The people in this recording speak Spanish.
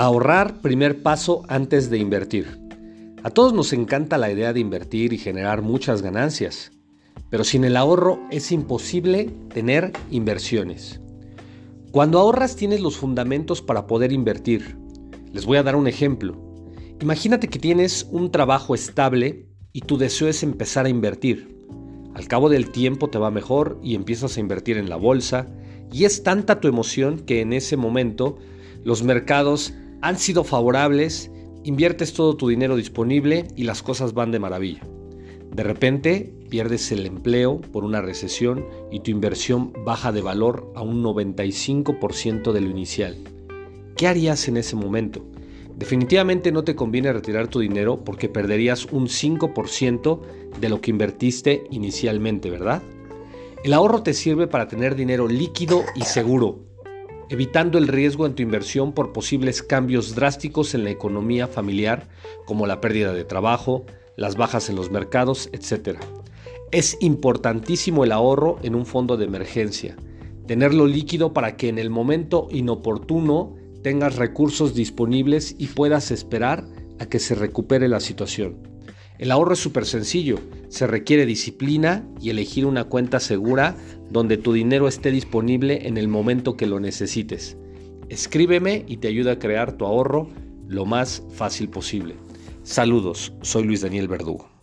Ahorrar, primer paso antes de invertir. A todos nos encanta la idea de invertir y generar muchas ganancias, pero sin el ahorro es imposible tener inversiones. Cuando ahorras tienes los fundamentos para poder invertir. Les voy a dar un ejemplo. Imagínate que tienes un trabajo estable y tu deseo es empezar a invertir. Al cabo del tiempo te va mejor y empiezas a invertir en la bolsa y es tanta tu emoción que en ese momento los mercados han sido favorables, inviertes todo tu dinero disponible y las cosas van de maravilla. De repente pierdes el empleo por una recesión y tu inversión baja de valor a un 95% de lo inicial. ¿Qué harías en ese momento? Definitivamente no te conviene retirar tu dinero porque perderías un 5% de lo que invertiste inicialmente, ¿verdad? El ahorro te sirve para tener dinero líquido y seguro, evitando el riesgo en tu inversión por posibles cambios drásticos en la economía familiar, como la pérdida de trabajo, las bajas en los mercados, etc. Es importantísimo el ahorro en un fondo de emergencia, tenerlo líquido para que en el momento inoportuno tengas recursos disponibles y puedas esperar a que se recupere la situación. El ahorro es súper sencillo, se requiere disciplina y elegir una cuenta segura donde tu dinero esté disponible en el momento que lo necesites. Escríbeme y te ayuda a crear tu ahorro lo más fácil posible. Saludos, soy Luis Daniel Verdugo.